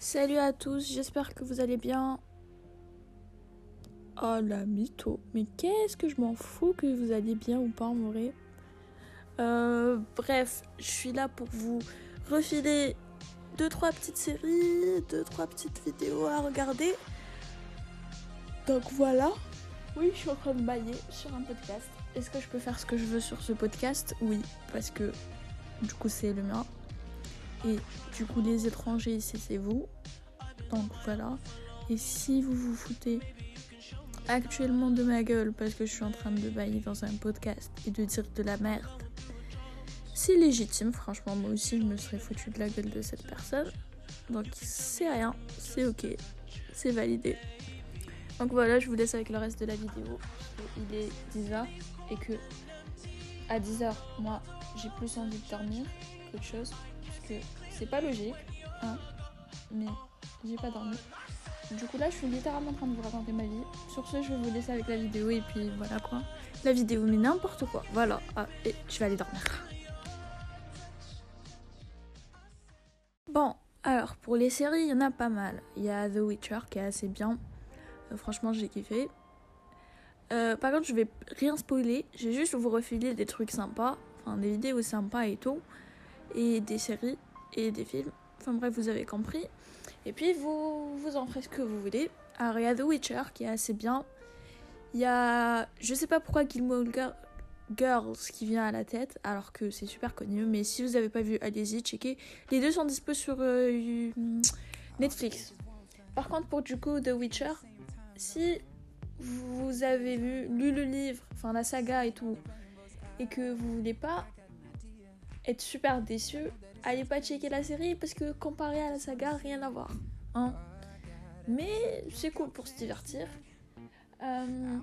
Salut à tous, j'espère que vous allez bien. Oh la mytho, mais qu'est-ce que je m'en fous que vous allez bien ou pas en vrai. Euh, bref, je suis là pour vous refiler deux trois petites séries, deux trois petites vidéos à regarder. Donc voilà. Oui, je suis en train de bailler sur un podcast. Est-ce que je peux faire ce que je veux sur ce podcast? Oui, parce que du coup c'est le mien. Et du coup les étrangers c'est vous. Donc voilà. Et si vous vous foutez actuellement de ma gueule parce que je suis en train de bailler dans un podcast et de dire de la merde, c'est légitime. Franchement, moi aussi je me serais foutu de la gueule de cette personne. Donc c'est rien, c'est ok, c'est validé. Donc voilà, je vous laisse avec le reste de la vidéo. Il est 10h et que à 10h, moi j'ai plus envie de dormir qu'autre chose. Parce que c'est pas logique, hein, mais j'ai pas dormi. Du coup là je suis littéralement en train de vous raconter ma vie. Sur ce je vais vous laisser avec la vidéo et puis voilà quoi. La vidéo mais n'importe quoi. Voilà. Ah, et je vais aller dormir. Bon, alors pour les séries, il y en a pas mal. Il y a The Witcher qui est assez bien. Euh, franchement j'ai kiffé. Euh, par contre je vais rien spoiler. Je vais juste vous refiler des trucs sympas. Des vidéos sympas et tout. Et des séries et des films. Enfin bref vous avez compris. Et puis vous, vous en ferez ce que vous voulez. Alors il y a The Witcher qui est assez bien. Il y a. Je sais pas pourquoi Gilmore Girls qui vient à la tête, alors que c'est super connu. Mais si vous n'avez pas vu, allez-y, checkez. Les deux sont dispo sur euh, Netflix. Par contre, pour du coup The Witcher, si vous avez vu, lu le livre, enfin la saga et tout, et que vous voulez pas être super déçu, allez pas checker la série parce que comparé à la saga, rien à voir. Hein. Mais c'est cool pour se divertir. Euh,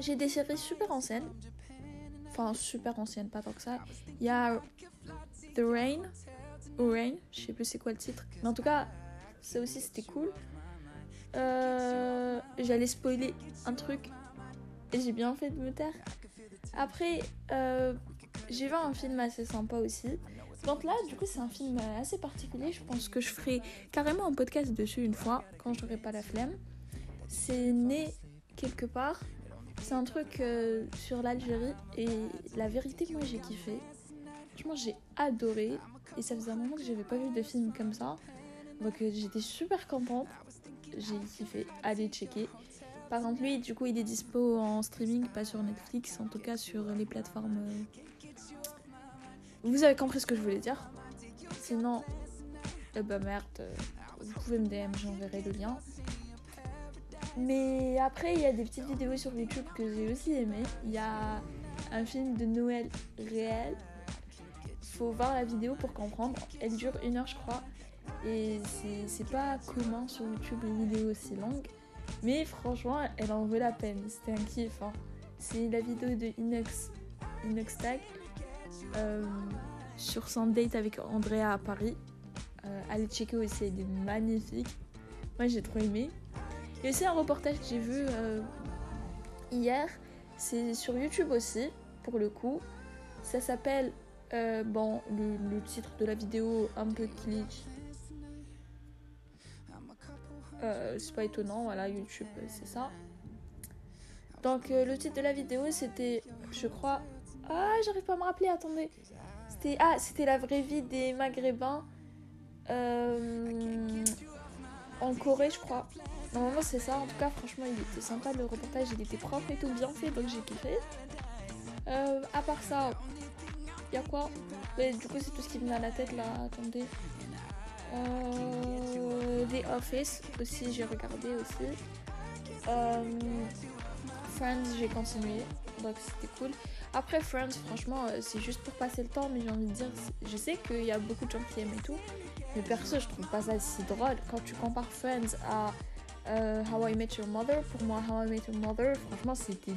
J'ai des séries super anciennes. Enfin, super anciennes, pas tant que ça. Il y a The Rain. Ou Rain, je sais plus c'est quoi le titre. Mais en tout cas, ça aussi c'était cool. Euh, J'allais spoiler un truc. Et j'ai bien fait de me taire. Après, euh, j'ai vu un film assez sympa aussi. Donc là, du coup, c'est un film assez particulier. Je pense que je ferai carrément un podcast dessus une fois, quand j'aurai pas la flemme. C'est né quelque part. C'est un truc euh, sur l'Algérie. Et la vérité, moi, j'ai kiffé. Franchement, j'ai adoré. Et ça faisait un moment que j'avais pas vu de film comme ça. Donc euh, j'étais super contente. J'ai kiffé. Allez checker. Par contre, lui, du coup, il est dispo en streaming, pas sur Netflix, en tout cas sur les plateformes. euh, Vous avez compris ce que je voulais dire? Sinon, eh bah merde, euh, vous pouvez me DM, j'enverrai le lien. Mais après, il y a des petites vidéos sur YouTube que j'ai aussi aimé. Il y a un film de Noël réel. Faut voir la vidéo pour comprendre. Elle dure une heure, je crois. Et c'est- pas commun sur YouTube une vidéo aussi longue. Mais franchement, elle en vaut la peine. C'était un kiff. hein. C'est la vidéo de Inox, Inox Tag euh, sur son date avec Andrea à Paris. Euh, allez checker aussi, elle est magnifique. Moi, j'ai trop aimé. A aussi un reportage que j'ai vu euh, hier. C'est sur YouTube aussi, pour le coup. Ça s'appelle. bon, le, titre de la vidéo, un peu. Euh, c'est pas étonnant, voilà, YouTube, euh, c'est ça. Donc, euh, le titre de la vidéo, c'était, je crois. Ah, j'arrive pas à me rappeler, attendez. C'était ah, c'était la vraie vie des Maghrébins en Corée, je crois. Normalement, c'est ça. En tout cas, franchement, il était sympa le reportage, il était propre et tout bien fait, donc j'ai kiffé. À part ça, il y a quoi? Du coup, c'est tout ce qui me vient à la tête là. Attendez. Euh, The Office aussi, j'ai regardé aussi. Euh, Friends, j'ai continué, donc c'était cool. Après Friends, franchement, euh, c'est juste pour passer le temps, mais j'ai envie de dire, je sais qu'il y a beaucoup de gens qui aiment et tout, mais perso, je trouve pas ça si drôle. Quand tu compares Friends à How I Met Your Mother, pour moi, How I Met Your Mother, franchement, c'était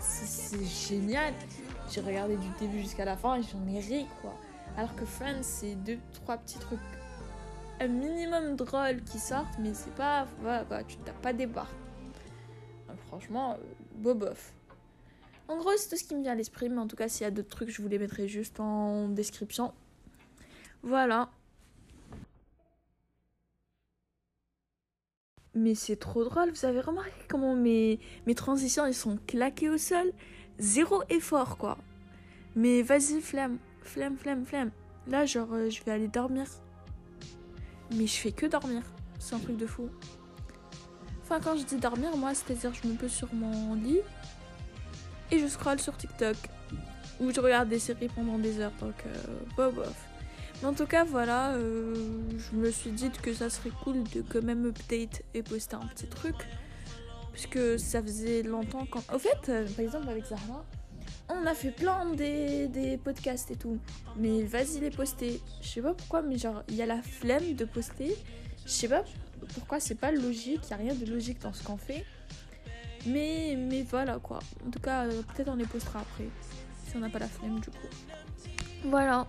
c'est génial. J'ai regardé du début jusqu'à la fin et j'en ai ri, quoi. Alors que Friends, c'est deux, trois petits trucs un minimum drôles qui sortent, mais c'est pas. Voilà, quoi, tu t'as pas des barres. Franchement, euh, bobof. En gros, c'est tout ce qui me vient à l'esprit, mais en tout cas, s'il y a d'autres trucs, je vous les mettrai juste en description. Voilà. Mais c'est trop drôle, vous avez remarqué comment mes, mes transitions elles sont claquées au sol? Zéro effort quoi. Mais vas-y, flemme, flemme, flemme, flemme. Là, genre, euh, je vais aller dormir. Mais je fais que dormir. C'est un truc de fou. Enfin, quand je dis dormir, moi, c'est-à-dire je me pose sur mon lit et je scrolle sur TikTok. Ou je regarde des séries pendant des heures. Donc, euh, bof, bof. Mais en tout cas, voilà, euh, je me suis dit que ça serait cool de quand même update et poster un petit truc. Puisque ça faisait longtemps quand. Au fait, euh, par exemple, avec Zahra, on a fait plein des, podcasts et tout. Mais vas-y les poster. Je sais pas pourquoi, mais genre, il y a la flemme de poster. Je sais pas pourquoi c'est pas logique, il y a rien de logique dans ce qu'on fait. Mais, mais voilà quoi. En tout cas, euh, peut-être on les postera après. Si on n'a pas la flemme du coup. Voilà.